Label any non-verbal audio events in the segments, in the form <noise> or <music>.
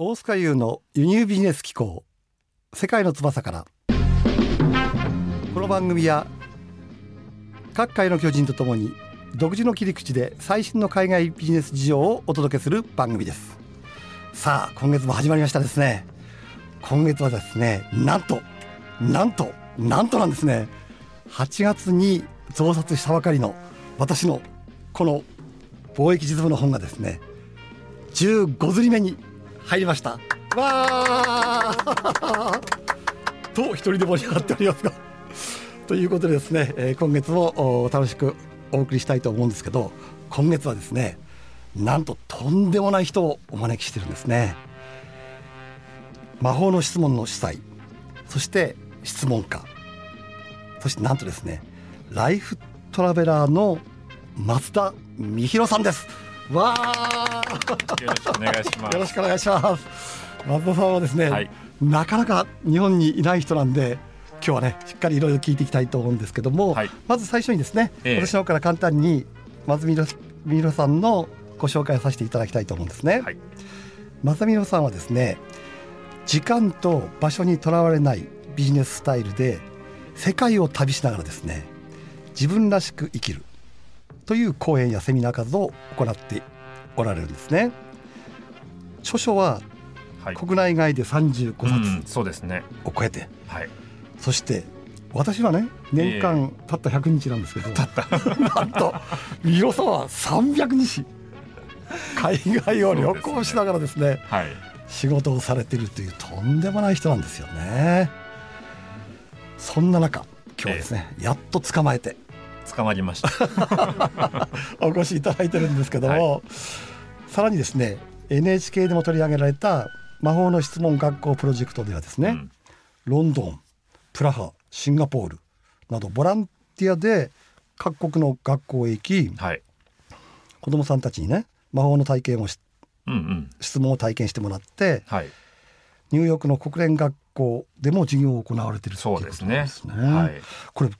大塚優の輸入ビジネス機構世界の翼から。この番組は各界の巨人とともに独自の切り口で最新の海外ビジネス事情をお届けする番組です。さあ今月も始まりましたですね。今月はですねなんとなんとなんとなんですね。8月に増刷したばかりの私のこの貿易実務の本がですね15釣り目に入りました。わー。<laughs> と一人で盛り上がっておりますが。<laughs> ということでですね、えー今月も楽しくお送りしたいと思うんですけど今月はですねなんととんでもない人をお招きしてるんですね。魔法の質問の主催そして質問家そしてなんとですねライフトラベラーの松田美弘さんです。わーよろしくお願いします。よろしくお願いします。松田さんはですね、はいなかなか日本にいない人なんで、今日はね、しっかりいろいろ聞いていきたいと思うんですけども、はいまず最初にですね、ええ私の方から簡単に松田美弘さんのご紹介をさせていただきたいと思うんですね。はい松田美弘さんはですね、時間と場所にとらわれないビジネススタイルで世界を旅しながらですね、自分らしく生きるという講演やセミナー活動を行っておられるんですね。著書ははい。国内外で35うん、冊そうですね。を超えて、はい。そして私はね年間たった100日なんですけど、<laughs> なんと三代さんは300日海外を旅行しながらですねはい。仕事をされているというとんでもない人なんですよね。そんな中今日はですね、やっと捕まえて捕まりました。<laughs> お越しいただいてるんですけども、さらにですね NHK でも取り上げられた魔法の質問学校プロジェクトではですね、うんロンドンプラハシンガポールなどボランティアで各国の学校へ行きはい。子どもさんたちにね魔法の体験をしうんうん。質問を体験してもらってはい。ニューヨークの国連学校でも授業を行われているということそうですねすね。。はい。これ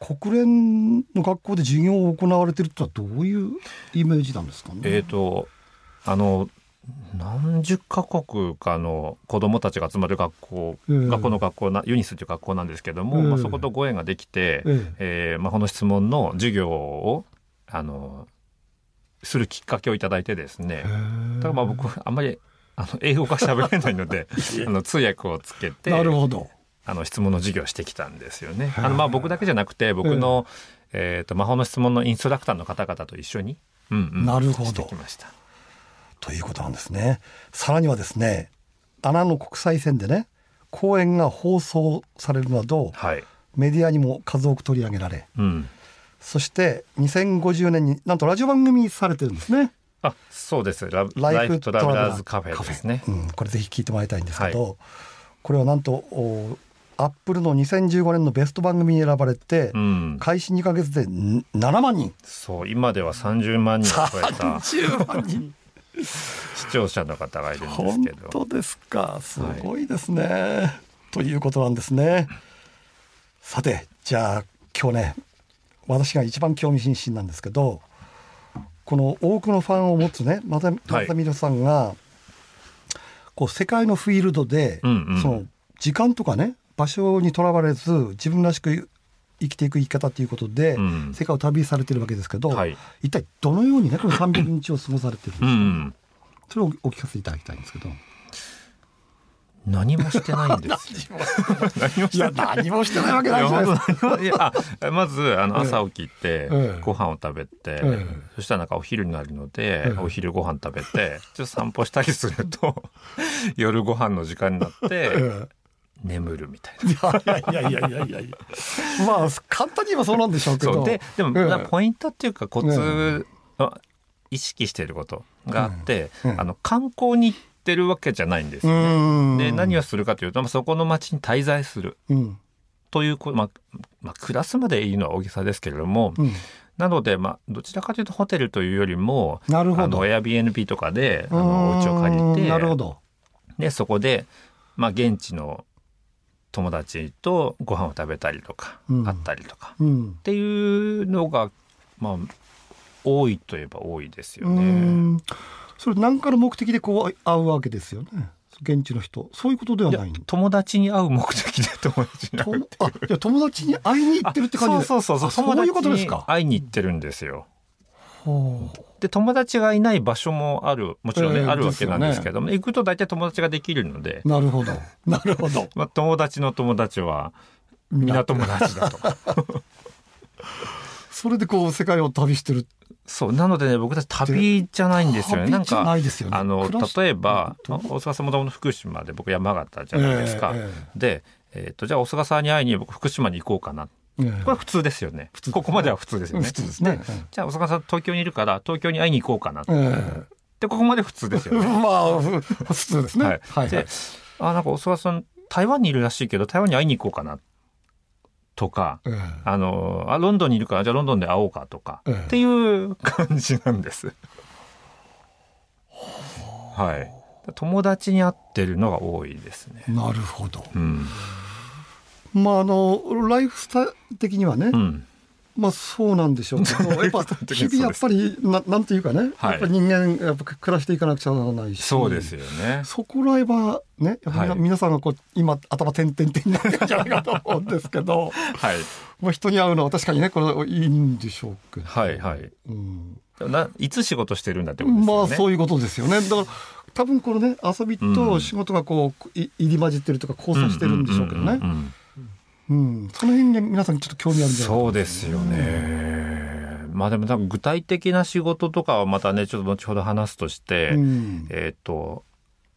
国連の学校で授業を行われているとはどういうイメージなんですかね？えっ、と、あの。何十カ国かの子供たちが集まる学校、ええ学校の学校なユニスという学校なんですけども、ええまあ、そことご縁ができて、ええー魔法の質問の授業をあのするきっかけをいただいてですね、だからまあ僕あんまりあの英語が喋れないので <laughs> あの通訳をつけてなるほど。あの質問の授業をしてきたんですよね。あのまあ僕だけじゃなくて僕の、えー、と魔法の質問のインストラクターの方々と一緒に、うんうんなるほどしてきました。ということなんですね。さらにはですね、穴の国際線でね、講演が放送されるなど、はい。メディアにも数多く取り上げられ、うん。そして2050年になんとラジオ番組されてるんですね。あそうですラライフトラベラーズカフェですね。うん、これぜひ聞いてもらいたいんですけど、これはなんとおアップルの2015年のベスト番組に選ばれて、うん、開始2ヶ月でん7万人。そう今では30万人を超えた。30万人。<laughs> 視聴者の方がいるんです本けど。当ですか。すごいですね、ということなんですね。さてじゃあ今日ね私が一番興味津々なんですけどこの多くのファンを持つねまたまたさんが、こう世界のフィールドで、うんうん。その時間とかね場所にとらわれず自分らしく生きていく生き方ということで、うん。世界を旅されてるわけですけど、はい。一体どのようにねこの300日を過ごされてるんですか、うん。うんそれをお聞かせいただきたいんですけど。何もしてないんですよ <laughs> 何もしい。やてない何もしてないわけないじゃないですか。まずあの朝起きてええ。ご飯を食べて、ええ。そしたらなんかお昼になるので、ええ。お昼ご飯食べてちょっと散歩したりすると夜ご飯の時間になってえ眠るみたいな。えいやいやいやいやいやいや。まあ簡単に言えばそうなんでしょうけど。ででも、ええポイントっていうかコツ、あ意識していることがあって、うんうんあの観光に行ってるわけじゃないんですうよね。ん。で何をするかというと、まあ、そこの町に滞在するうんというこ、まあまあ、クラスまで言うのは大げさですけれども、うん。なので、まあ、どちらかというとホテルというよりもなるほど。Airbnb とかであのお家を借りてなるほど。でそこで、まあ、現地の友達とご飯を食べたりとか、うん。会ったりとか。うん。っていうのがまあ多いといえば多いですようね。ん。それ何かの目的でこう会うわけですよね？現地の人。そういうことではいないの友達に会う目的で友達に会うとあじゃあ友達に会いに行ってるって感じで。そうそうそうあそういうことですか？会いに行ってるんですよ。ほうで友達がいない場所もあるもちろんね、ええあるわけなんですけども、行くと大体友達ができるので、なるほど。<laughs> なるほど。まあ、友達の友達は皆友達だと。<laughs> それでこう世界を旅してる。そうなのでね僕たち旅じゃないんですよね。なんかないですよね。あの例えばうん。大阪さんもともと福島で僕山形じゃないですか、えで、えー、とじゃあ大阪さんに会いに僕福島に行こうかなえええこれは普通ですよね。ここまでは普通ですよね。普通ですね。じゃあ大阪さん東京にいるから東京に会いに行こうかなってえ。ここまで普通ですえよね。<laughs> まあふ普通ですね。ははい。いはい。であなんか大阪さん台湾にいるらしいけど台湾に会いに行こうかなとかええ。あのあロンドンにいるからじゃあロンドンで会おうかとか、ええ。っていう感じなんです。はい。友達に会ってるのが多いですね。なるほど。うん。まああのライフスタイル的にはね、うん。まあそうなんでしょうけどやっぱ日々やっぱりななんていうかね、はいやっぱり人間やっぱ暮らしていかなくちゃならないしそうですよね。そこらへんはねやっぱりはい皆さんがこう今頭点々点になってるんじゃないかと思うんですけどはい。まあ人に会うのは確かにねこれいいんでしょうけど、はいはい。うん、ないつ仕事してるんだってことですね。あそういうことですよねだから多分このね遊びと仕事がこうい入り混じってるとか交差してるんでしょうけどねんんんうんうん。その辺に皆さんにちょっと興味あるんじゃないかそうですよね。まあでも多分具体的な仕事とかはまたね、ちょっと後ほど話すとして、うん。えっ、と、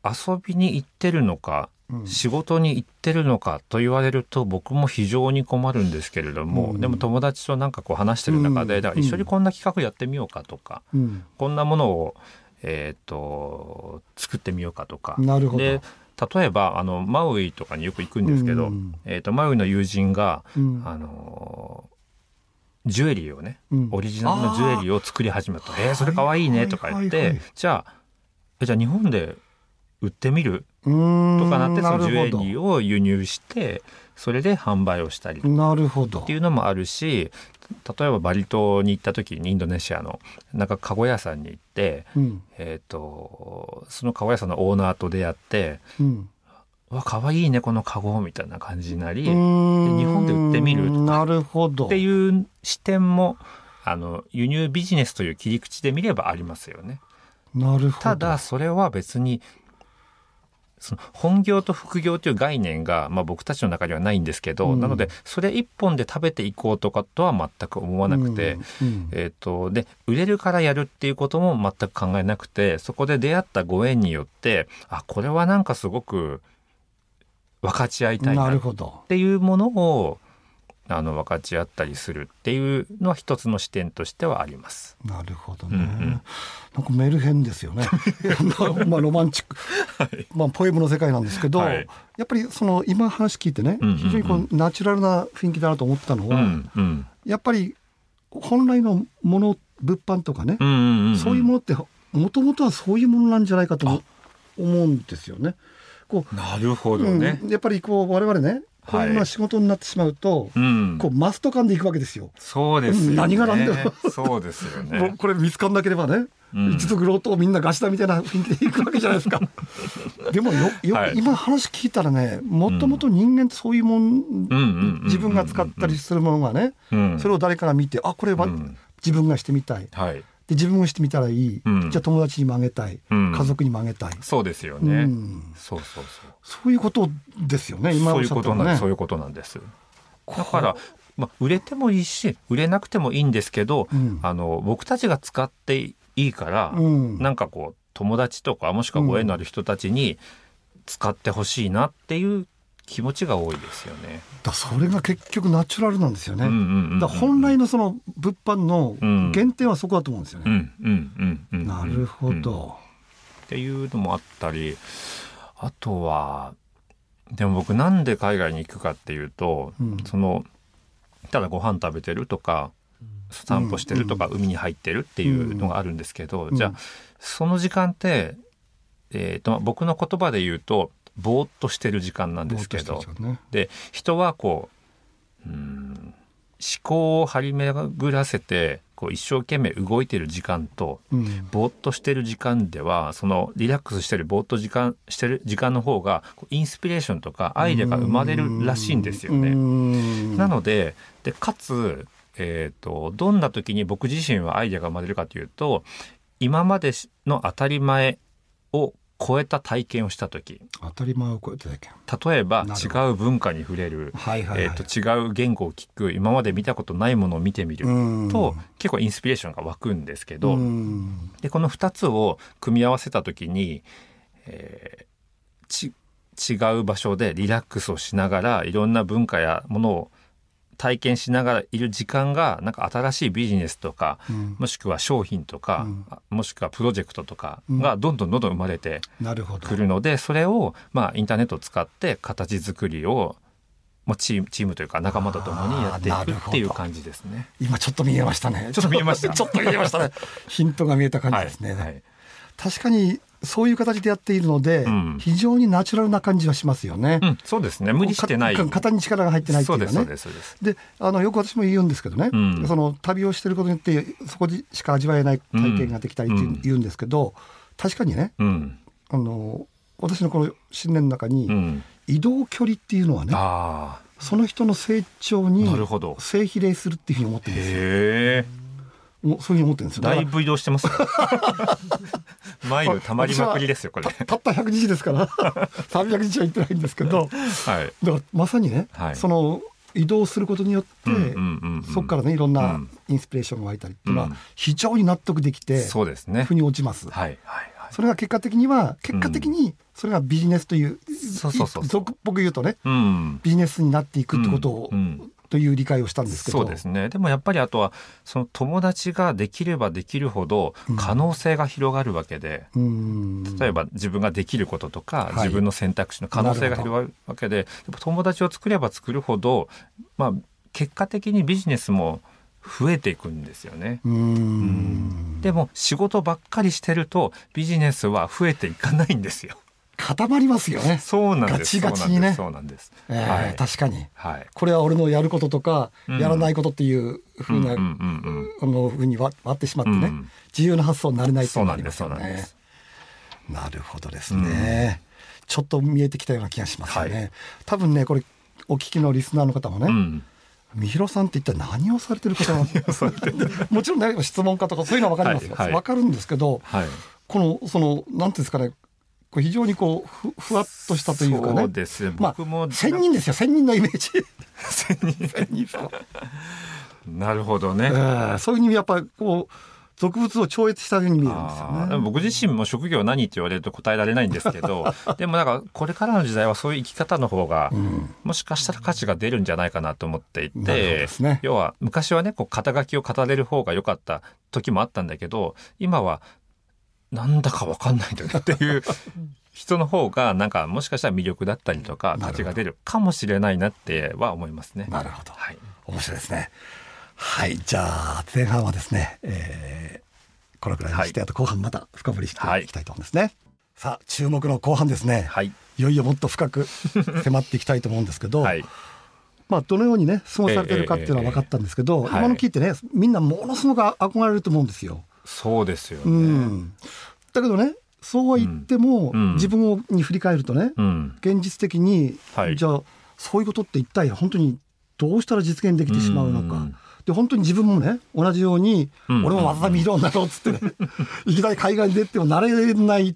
遊びに行ってるのか、うん。仕事に行ってるのかと言われると僕も非常に困るんですけれども、うん。でも友達となんかこう話してる中で、うん。だから一緒にこんな企画やってみようかとか、うん。こんなものを、えっ、と、作ってみようかとか。なるほど。で、例えば、あの、マウイとかによく行くんですけど、うん。えっ、と、マウイの友人が、うん。あのジュエリーをね、うん。オリジナルのジュエリーを作り始めた。えー、それかわいいねとか言ってはいはいはい。はい、じゃあ、えじゃあ日本で売ってみる？とかなって、そのジュエリーを輸入して、それで販売をしたりなるほど。っていうのもあるし、例えばバリ島に行った時にインドネシアの、なんかカゴ屋さんに行って、うん。えっ、と、そのカゴ屋さんのオーナーと出会って、うん。うわ、かわいいね、このカゴみたいな感じになり、日本で売ってみるとかなるほど。っていう視点もあの輸入ビジネスという切り口で見ればありますよね。なるほど。ただそれは別にその本業と副業という概念が、まあ、僕たちの中にはないんですけど、うん。なのでそれ一本で食べていこうとかとは全く思わなくて、うんうん。えー、とで売れるからやるっていうことも全く考えなくてそこで出会ったご縁によってあこれはなんかすごく分かち合いたいなっなるほど。ていうものをあの分かち合ったりするっていうのは一つの視点としてはあります。なるほどね、うんうん。なんかメルヘンですよね。<laughs> まあロマンチック、まあポエムの世界なんですけど、はい。やっぱりその今話聞いてね、うんうんうん。非常にこうナチュラルな雰囲気だなと思ったのは、うんうん。やっぱり本来のもの物販とかね、うんうんうんそういうものってもともとはそういうものなんじゃないかと思思うんですよね。こうなるほどね。うん。やっぱりこう我々ねこういうのが仕事になってしまうと、うんこうマスト感でいくわけですよ。そうですよね。何が何でもそうですよね。<laughs> これ見つかんなければね、うん一族老頭みんなガシだみたいな雰囲気でいくわけじゃないですか。<laughs> でもよよ、はい今話聞いたらねもともと人間ってそういうもん、自分が使ったりするものがね、うんそれを誰かが見てあこれはうん自分がしてみたい。はい。で自分がしてみたらいい、うん。じゃあ友達にもあげたい、うん。家族にもあげたい、そうですようね。ん。そうそうそう。そういうことですよね。今おっそういうしゃったのね。ことなんです。そういうことなんです。だから、まあ、売れてもいいし、売れなくてもいいんですけど、うん。あの、僕たちが使っていいから、うん。なんかこう、友達とか、もしくはご縁のある人たちに使ってほしいなっていう気持ちが多いですよね。だそれが結局ナチュラルなんですよね、だ本来のその物販のうん原点はそこだと思うんですよね、なるほうん。ど、っていうのもあったりあとはでも僕なんで海外に行くかっていうと、うん。そのただご飯食べてるとか散歩してるとか、海に入ってるっていうのがあるんですけど、うん。じゃあその時間って、えーと僕の言葉で言うとぼーっとしてる時間なんですけど。ね。で人はこううん思考を張り巡らせてこう一生懸命動いてる時間とうん。ぼーっとしてる時間ではそのリラックスしてるぼーっと時間してる時間の方がインスピレーションとかアイデアが生まれるらしいんですようね。ん。なのででかつ、えー、とどんな時に僕自身はアイデアが生まれるかというと今までの当たり前を超えた体験をした時。当たり前を超えてたけん例えば違う文化に触れる、はいはい、えー、と違う言語を聞く。今まで見たことないものを見てみる。と、結構インスピレーションが湧くんですけど、うん。でこの2つを組み合わせた時に、えーち違う場所でリラックスをしながらいろんな文化やものを体験しながらいる時間がなんか新しいビジネスとかうん。もしくは商品とか、うん。あもしくはプロジェクトとかがどんどんどんどん生まれてくるのでそれをまあインターネットを使って形作りをまあチームチームというか仲間と共にやっていくっていう感じですね。今ちょっと見えましたね。ちょっと見えました。<laughs> ちょっと見えましたね。<laughs> ヒントが見えた感じはいですね、はい。確かにそういう形でやっているので、うん。非常にナチュラルな感じはしますよね、うん、そうですね。無理してない。か肩に力が入ってないってそいううかね。ですそうですそうです。であのよく私も言うんですけどね、うん。その旅をしてることによってそこでしか味わえない体験ができたりってうん。言うんですけど、確かにねうん。あの私のこの信念の中に、うん、移動距離っていうのはねあその人の成長あになるほど。正比例するっていうふうに思ってるんですよ。もうそういうふうに思ってるんですよだいぶ移動してますよ。<laughs> マイル溜まりまくりですよこれ。たたった100日ですから <laughs> 300日は行ってないんですけどはい。だからまさにね、はいその移動することによって、そこからねいろんうなんインスピレーションが湧いたりっていうのはうん非常に納得できて、そうですね。腑に落ちます。はいはいはい。それが結果的には結果的にそれがビジネスという、そうそうそう俗っぽく言うとねうん。ビジネスになっていくってことを、うんうんという理解をしたんですけどそうですね。でもやっぱりあとはその友達ができればできるほど可能性が広がるわけで。うん例えば自分ができることとか、はい自分の選択肢の可能性が広がるわけで友達を作れば作るほど、まあ、結果的にビジネスも増えていくんですよね。うんでも仕事ばっかりしてるとビジネスは増えていかないんですよ。固まりますよね、そうなんです。ガチガチにね。そうなんです。えーそうなんです。確かに。はい。はい。これは俺のやることとか、うん。やらないことっていうふうな、うんあのふうに割割ってしまってね、うん。自由な発想になれないっていうのがありそうなんで。ますすよねなるほどですね、ちょっと見えてきたような気がしますよね、はい。多分ねこれお聞きのリスナーの方もね、うん。三広さんって一体何をされてる方なの？<laughs> もちろんね質問家とかそういうのは分かりますよ、はいはい。分かるんですけどはい。このそのなんていうんですかねこう非常にこうふふわっとしたというかそうねですね。まあ僕も、千人ですよ。千人のイメージ。千人。千人。さんなるほどね。えーそういう意味やっぱりこう俗物を超越したように見えるんですよね。僕自身も職業何って言われると答えられないんですけど <laughs> でもなんかこれからの時代はそういう生き方の方が、うん。もしかしたら価値が出るんじゃないかなと思っていて、ね。要は昔はねこう肩書きを語れる方が良かった時もあったんだけど今はなんだか分かんないんだよねっていう人の方がなんかもしかしたら魅力だったりとか価値が出るかもしれないなっては思いますね。なるほどはい、面白いですね。はい、じゃあ前半はですね、えーこのくらいにして、はいあと後半また深掘りしていきたいと思うんですね。さあ注目の後半ですね。はいいよいよもっと深く <laughs> 迫っていきたいと思うんですけど、はいまあどのようにね過ごされてるかっていうのは分かったんですけど、ええええ今の聞いてねみんなものすごく憧れると思うんですよ。そうですよね。うん。だけどねそうは言っても、うん。自分をに振り返るとね、うん。現実的に、はい。じゃあそういうことって一体本当にどうしたら実現できてしまうのか。うん。で本当に自分もね同じように、うん。俺も渡辺色になろうっつってね、<laughs> いきなり海外に出てもなれないん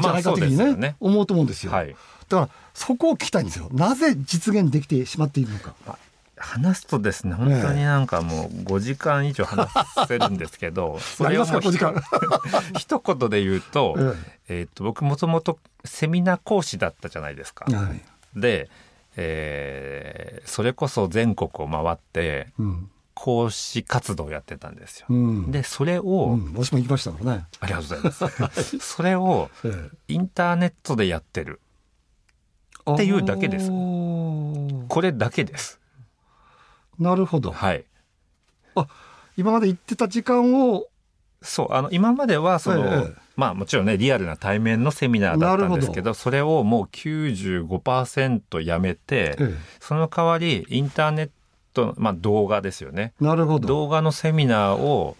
じゃないかというふうにね,、ね。思うと思うんですよ、はい。だからそこを聞きたいんですよ。なぜ実現できてしまっているのか話すとですね本当になんかもう5時間以上話せるんですけど <laughs> それをもう5時間一言で言うと,、ええ。ー、と僕もともとセミナー講師だったじゃないですか。はい。で、えーそれこそ全国を回ってうん。講師活動をやってたんですよ。うん。でそれを、うん、私も行きましたからね、ありがとうございます。<laughs> それをええ。インターネットでやってる。っていうだけです。これだけです。なるほどはい。今まで行ってた時間をそう、あの、今までは、その、ええまあもちろんね、リアルな対面のセミナーだったんですけなるど、それをもう95%やめて、えその代わり、インターネット、まあ、動画ですよね。なるほど。動画のセミナーを、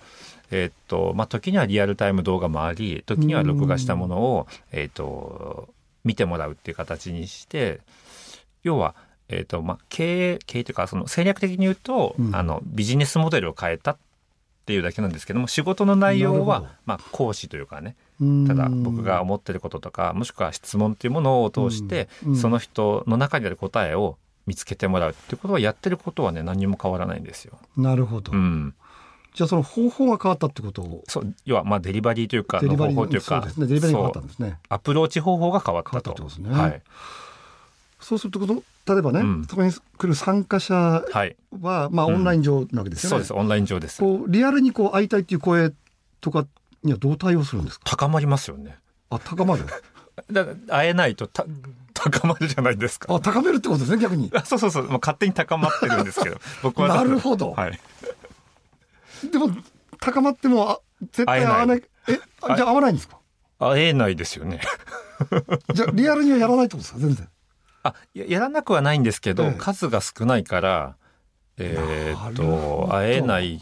えっと、まあ、時にはリアルタイム動画もあり、時には録画したものを、えっと、見てもらうっていう形にして、要は、えっと、まあ、経営、経営というか、その戦略的に言うと、うんあの、ビジネスモデルを変えたっていうだけなんですけども、仕事の内容は、まあ、講師というかね、うんただ僕が思ってることとか、もしくは質問っていうものを通して、うんうんその人の中にある答えを見つけてもらうっていうことをやってることはね、何にも変わらないんですよ。なるほど。うん。じゃあその方法が変わったってことを？そう、要は、まあ、デリバリーというか、の方法というか、ね。ね。アプローチ方法が変わったと。変わったってことですねはい。そうするとこと、例えばね、うんそこに来る参加者はい。は、まあ、うんオンライン上なわけですよね。そうです。オンライン上です。こう、リアルにこう、会いたいっていう声とかにはどう対応するんですか？高まりますよね。あ、高まる？<laughs> だ会えないとた高まるじゃないですか。あ、高めるってことですね、逆に。あ <laughs> そうそうそう。まあ、勝手に高まってるんですけど。<laughs> 僕は。なるほどはい。でも、高まっても、あ絶対会わない。え、あじゃあ会わないんですか？会えないですよね。じゃあ、リアルにはやらないってことですか？全然。あややらなくはないんですけど、ええ数が少ないから、えーっと会えない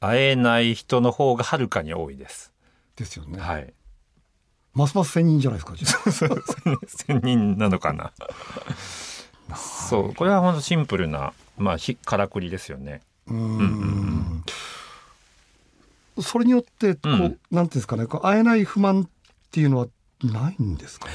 会えない人の方がはるかに多いです。ですよね。はい。ますます千人じゃないですか、千人なのかな。そうこれは本当シンプルなまあひからくりですよね。うんうんん。それによって、こう、うんなんていうんですかね、こう会えない不満っていうのはないんですかね。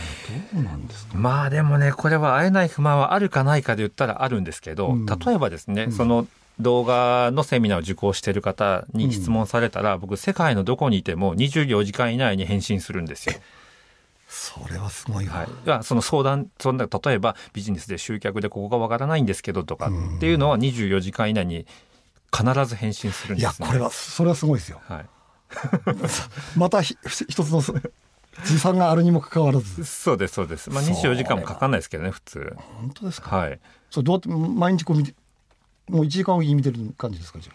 どうなんですか。まあでもねこれは会えない不満はあるかないかで言ったらあるんですけど、うん例えばですね、うんその動画のセミナーを受講している方に質問されたら、僕世界のどこにいても24時間以内に返信するんですよ。それはすごいわ。はい、いやその相談そんな例えばビジネスで集客でここがわからないんですけどとかっていうのは24時間以内に必ず返信するんいや、です、ね。これは、それはすごいですよ。はい、<laughs> またひ一つの時差があるにもかかわらず。そうですそうです。まあそれは24時間もかかんないですけどね普通。本当ですか？はい。それどうやって毎日こう見て、もう1時間おきに見てる感じですかじゃ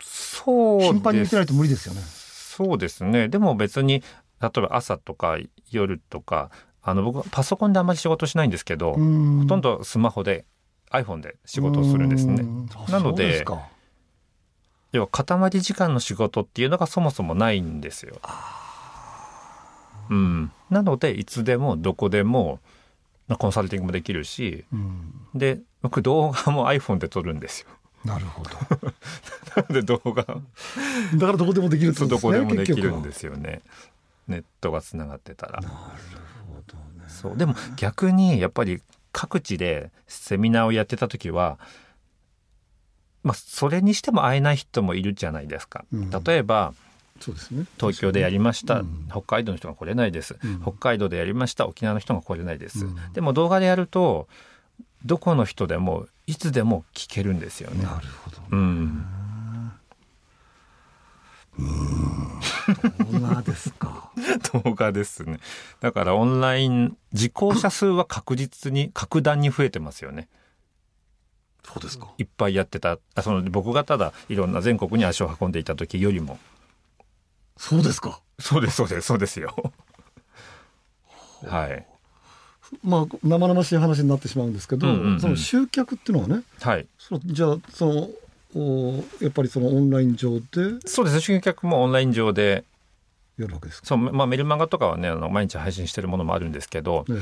そう頻繁に見てないと無理ですよね。そうですね。でも別に例えば朝とか夜とかあの僕はパソコンであんまり仕事しないんですけど、ほほとんどスマホで iPhone で仕事をするんですね。なので要は塊時間の仕事っていうのがそもそもないんですよ。うん、なのでいつでもどこでもまあコンサルティングもできるしうんで僕動画も iPhone で撮るんですよ。なるほど。<laughs> なので動画？だからどこでもできるってことですね。どこでもできるん結ですよね。ネットがつながってたら。なるほどね。そうでも逆にやっぱり各地でセミナーをやってた時は、まあ、それにしても会えない人もいるじゃないですか。うん例えばそうですね。東京でやりました、うん。北海道の人が来れないです、うん。北海道でやりました。沖縄の人が来れないです、うん。でも動画でやるとどこの人でもいつでも聞けるんですよね。なるほど。うん、動画ですか。<laughs> 動画ですね。だからオンライン受講者数は確実に格段に増えてますよね。そうですか。いっぱいやってた。あその僕がただいろんな全国に足を運んでいた時よりもそうですか。そうですそうですそうですよ。はい。まあ生々しい話になってしまうんですけど、うんうんうん。その集客っていうのはね、はい。そのじゃあそのおやっぱりそのオンライン上でそうです集客もオンライン上で。やるわけですか。そう、まあ、メルマガとかはねあの毎日配信してるものもあるんですけど、え。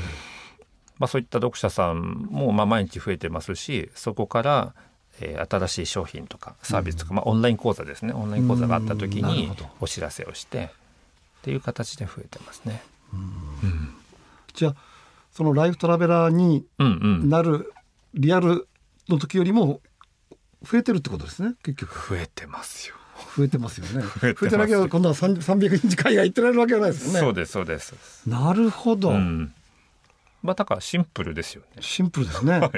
まあ、そういった読者さんもまあ毎日増えてますしそこから、えー新しい商品とかサービスとか、まあ、オンライン講座ですねオンライン講座があった時にお知らせをしてっていう形で増えてますね。えうんじゃあそのライフトラベラーにうんうん、なるリアルの時よりも増えてるってことですね結局増えてますよ。増えてますよね <laughs> 増えてます増えてなきゃ今度は3 300日海外行ってられるわけはないですよねそうですそうです。なるほど、うん。まあだからシンプルですよね。シンプルですね、<laughs> はい。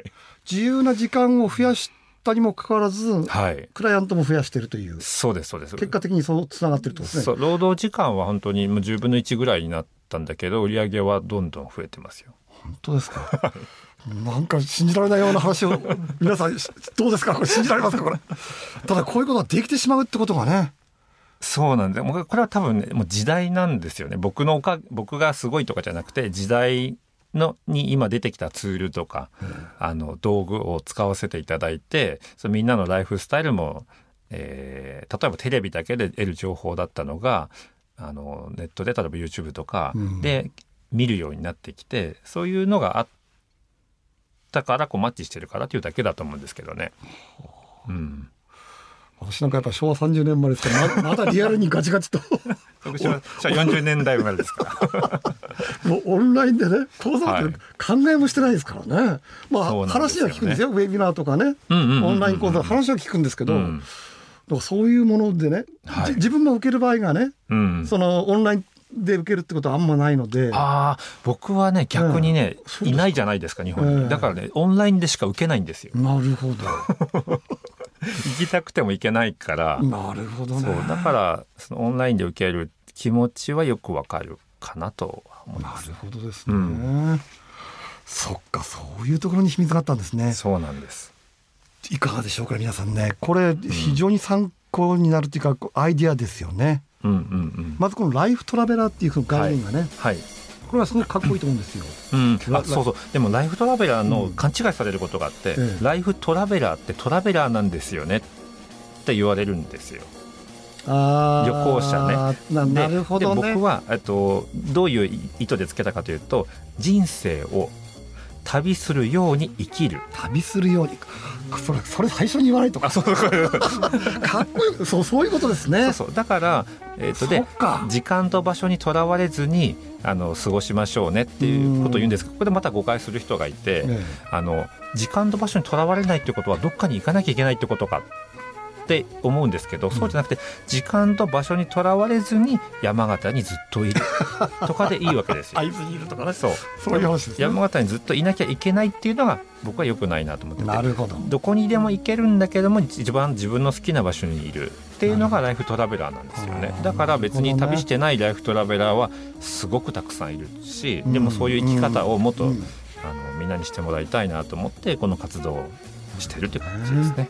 自由な時間を増やしたにもかかわらず、はい。クライアントも増やしているというそうですそうです。結果的にそうつながってるとですね労働時間は本当にもう10分の1ぐらいになったんだけど売り上げはどんどん増えてますよ。本当ですか？<laughs> なんか信じられないような話を <laughs> 皆さんどうですか？これ信じられますか？これただこういうことができてしまうってことがねそうなんで、もうこれは多分ね、もう時代なんですよね。僕のおか、僕がすごいとかじゃなくて、時代のに今出てきたツールとか、あの道具を使わせていただいてそのみんなのライフスタイルも、えー例えばテレビだけで得る情報だったのがあのネットで例えば YouTube とかうんで見るようになってきて、そういうのがあったからこうマッチしてるからというだけだと思うんですけどね。うん、私なんかやっぱ昭和30年生まれですからままだリアルにガチガチと。<laughs> 私は私は40年代生まれですから。<laughs> もうオンラインでね講座なんて考えもしてないですからね、まあそうなんですよね。話は聞くんですよ。ウェビナーとかね。うんうんうんうんオンライン講座話は聞くんですけど、うん。そういうものでね、はい。じ自分が受ける場合がねうん、そのオンラインで受けるってことはあんまないので。ああ僕はね逆にね、そうですかいないじゃないですか日本に、ええ。だからねオンラインでしか受けないんですよ。なるほ <laughs> 行きたくても行けないから、どなるほどね。そうだからそのオンラインで受ける気持ちはよくわかるかなとは思います。なるほどですね、うそっかそういうところに秘密があったんですね。そうなんです。いかがでしょうか皆さんね。これ非常に参考になるというかこうアイディアですよね。うんうんうん。まずこのライフトラベラーっていう概念がね、はい、これはすごくかっこいいと思うんですよ。うん、ラあそうそう。でもライフトラベラーうんの勘違いされることがあって、ええ。ライフトラベラーってトラベラーなんですよねって言われるんですよ。旅行者ね。なるほどね。で僕はえっとどういう意図でつけたかというと人生を旅するように生きる。旅するように。それそれ最初に言わないとか。かっこいい。そうそういうことですね。そうだから、えっとそで時間と場所にとらわれずにあの過ごしましょうねっていうことを言うんですけどここでまた誤解する人がいて、え。あの時間と場所にとらわれないってことはどっかに行かなきゃいけないってことかって思うんですけど、そうじゃなくて時間と場所にとらわれずに山形にずっといる。<laughs> とかでいいわけですよ。会津にいるとかね。そう。そういう話ですね。山形にずっといなきゃいけないっていうのが僕は良くないなと思ってて。なるほど。どこにでも行けるんだけども一番自分の好きな場所にいる。っていうのがライフトラベラーなんですよね。だから別に旅してないライフトラベラーはすごくたくさんいるしうんでもそういう生き方をもっと、うん。あのみんなにしてもらいたいなと思ってこの活動をしてるって感じですね。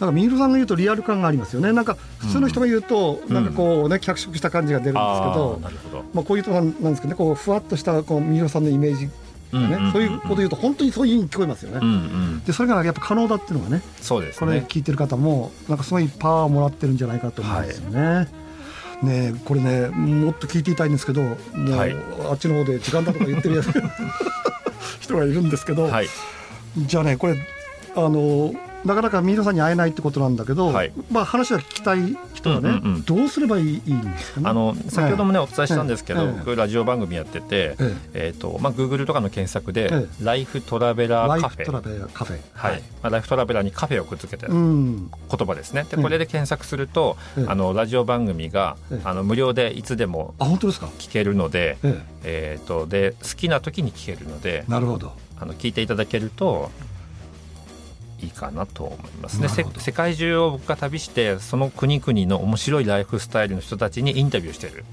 なんか三浦さんが言うとリアル感がありますよね。なんか普通の人が言うと、うん。なんかこうね脚色した感じが出るんですけあどー、なるほど、まあこういうとなんなんですけどねこうふわっとしたこう三浦さんのイメージうんね、そういうこと言うと本当にそういう意味に聞こえますよね、うんうん、でそれがやっぱ可能だっていうのがねそうですこれね。聞いてる方もなんかすごいパワーをもらってるんじゃないかと思うんですよね。ねえこれねもっと聞いていたいんですけどもう、はい。あっちの方で時間だとか言ってるやつ <laughs> 人がいるんですけど、はい、じゃあねこれあのなかなか三浦さんに会えないってことなんだけど、はいまあ、話は聞きたい人はね、うんうんうんどうすればいいんですかね？あの先ほどもねお伝えしたんですけど、ええ僕ラジオ番組やってて、ええっ、とまあ Google とかの検索で、えライフトラベえラーカフェライフトラベラーカフェ。はい、まあ、ライフトラベラーにカフェをくっつけたうん。言葉ですね。でうんこれで検索すると、ええあのラジオ番組が、ええあの無料でいつでもあ本当ですか？聞けるので、ええー、とで好きな時に聞けるのでえ、なるほど。あの聞いていただけるといいかなと思いますね。世界中を僕が旅してその国々の面白いライフスタイルの人たちにインタビューしてる。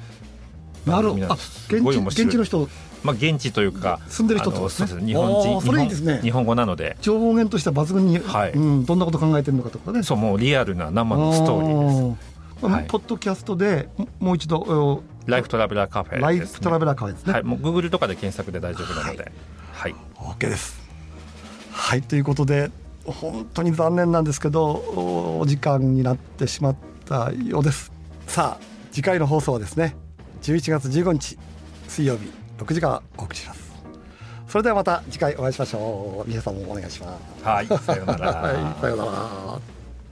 なるほど。現地の人まあ現地というか住んでる人とね日本あ人ーそれいいですね日本語なので情報源としては抜群に、はいうん、どんなこと考えてるのかとかね。そうもうリアルな生のストーリーです。ポッドキャストでももう一度おライフトラベラーカフェです、ね。ライフトラベラーカフェですね。はい、もう Google とかで検索で大丈夫なので、はい、OK です。はいということで本当に残念なんですけどおお時間になってしまったようです。さあ次回の放送はですね11月15日水曜日6時からお送りします。それではまた次回お会いしましょう。皆さんもお願いします。はい、さようなら。はい、さようなら。